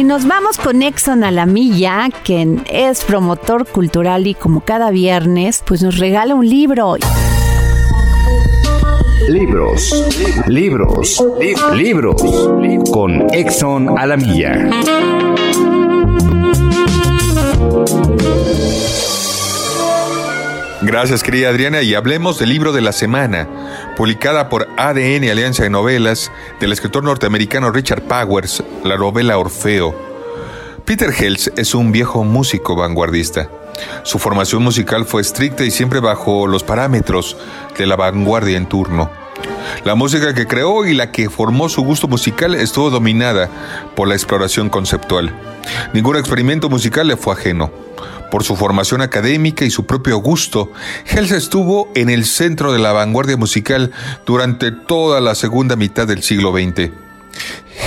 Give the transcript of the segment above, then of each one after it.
Y nos vamos con Exxon Alamilla, quien es promotor cultural y como cada viernes, pues nos regala un libro. Libros, libros, libros, con Exxon Alamilla. Gracias, querida Adriana, y hablemos del libro de la semana, publicada por ADN Alianza de Novelas, del escritor norteamericano Richard Powers, la novela Orfeo. Peter Hels es un viejo músico vanguardista. Su formación musical fue estricta y siempre bajo los parámetros de la vanguardia en turno. La música que creó y la que formó su gusto musical estuvo dominada por la exploración conceptual. Ningún experimento musical le fue ajeno. Por su formación académica y su propio gusto, Hels estuvo en el centro de la vanguardia musical durante toda la segunda mitad del siglo XX.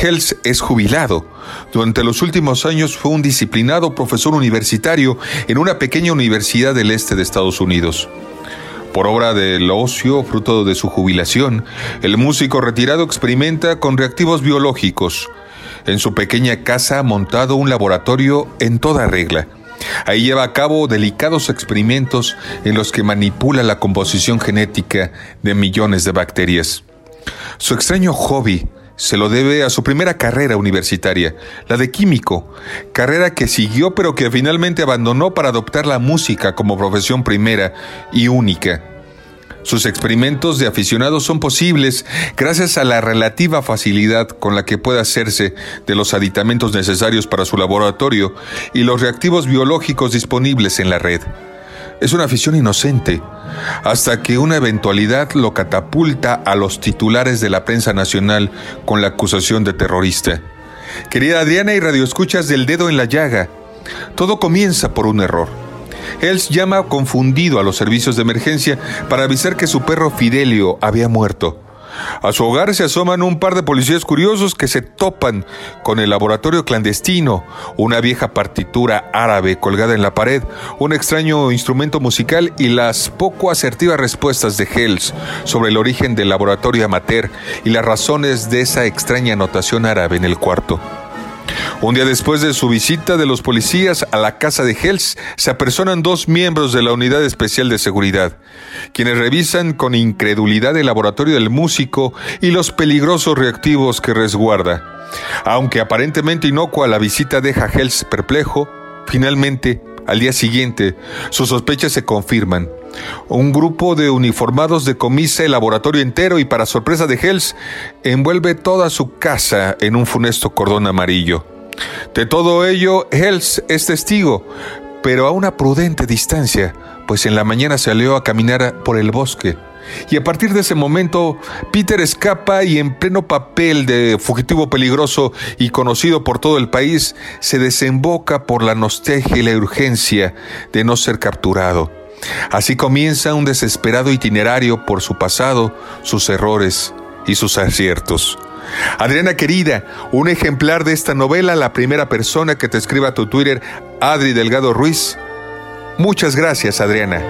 Hels es jubilado. Durante los últimos años fue un disciplinado profesor universitario en una pequeña universidad del este de Estados Unidos. Por obra del ocio, fruto de su jubilación, el músico retirado experimenta con reactivos biológicos. En su pequeña casa ha montado un laboratorio en toda regla. Ahí lleva a cabo delicados experimentos en los que manipula la composición genética de millones de bacterias. Su extraño hobby se lo debe a su primera carrera universitaria, la de químico, carrera que siguió pero que finalmente abandonó para adoptar la música como profesión primera y única. Sus experimentos de aficionados son posibles gracias a la relativa facilidad con la que puede hacerse de los aditamentos necesarios para su laboratorio y los reactivos biológicos disponibles en la red. Es una afición inocente, hasta que una eventualidad lo catapulta a los titulares de la prensa nacional con la acusación de terrorista. Querida Adriana y radioescuchas del dedo en la llaga, todo comienza por un error. Els llama confundido a los servicios de emergencia para avisar que su perro Fidelio había muerto. A su hogar se asoman un par de policías curiosos que se topan con el laboratorio clandestino, una vieja partitura árabe colgada en la pared, un extraño instrumento musical y las poco asertivas respuestas de Hells sobre el origen del laboratorio amateur y las razones de esa extraña anotación árabe en el cuarto. Un día después de su visita de los policías a la casa de Hells, se apersonan dos miembros de la Unidad Especial de Seguridad, quienes revisan con incredulidad el laboratorio del músico y los peligrosos reactivos que resguarda. Aunque aparentemente inocua, la visita deja a Hells perplejo, finalmente, al día siguiente, sus sospechas se confirman. Un grupo de uniformados decomisa el laboratorio entero y para sorpresa de Hells, envuelve toda su casa en un funesto cordón amarillo. De todo ello, Hells es testigo, pero a una prudente distancia, pues en la mañana salió a caminar por el bosque. Y a partir de ese momento, Peter escapa y en pleno papel de fugitivo peligroso y conocido por todo el país, se desemboca por la nostalgia y la urgencia de no ser capturado. Así comienza un desesperado itinerario por su pasado, sus errores y sus aciertos. Adriana querida, un ejemplar de esta novela, la primera persona que te escriba a tu Twitter, Adri Delgado Ruiz. Muchas gracias, Adriana.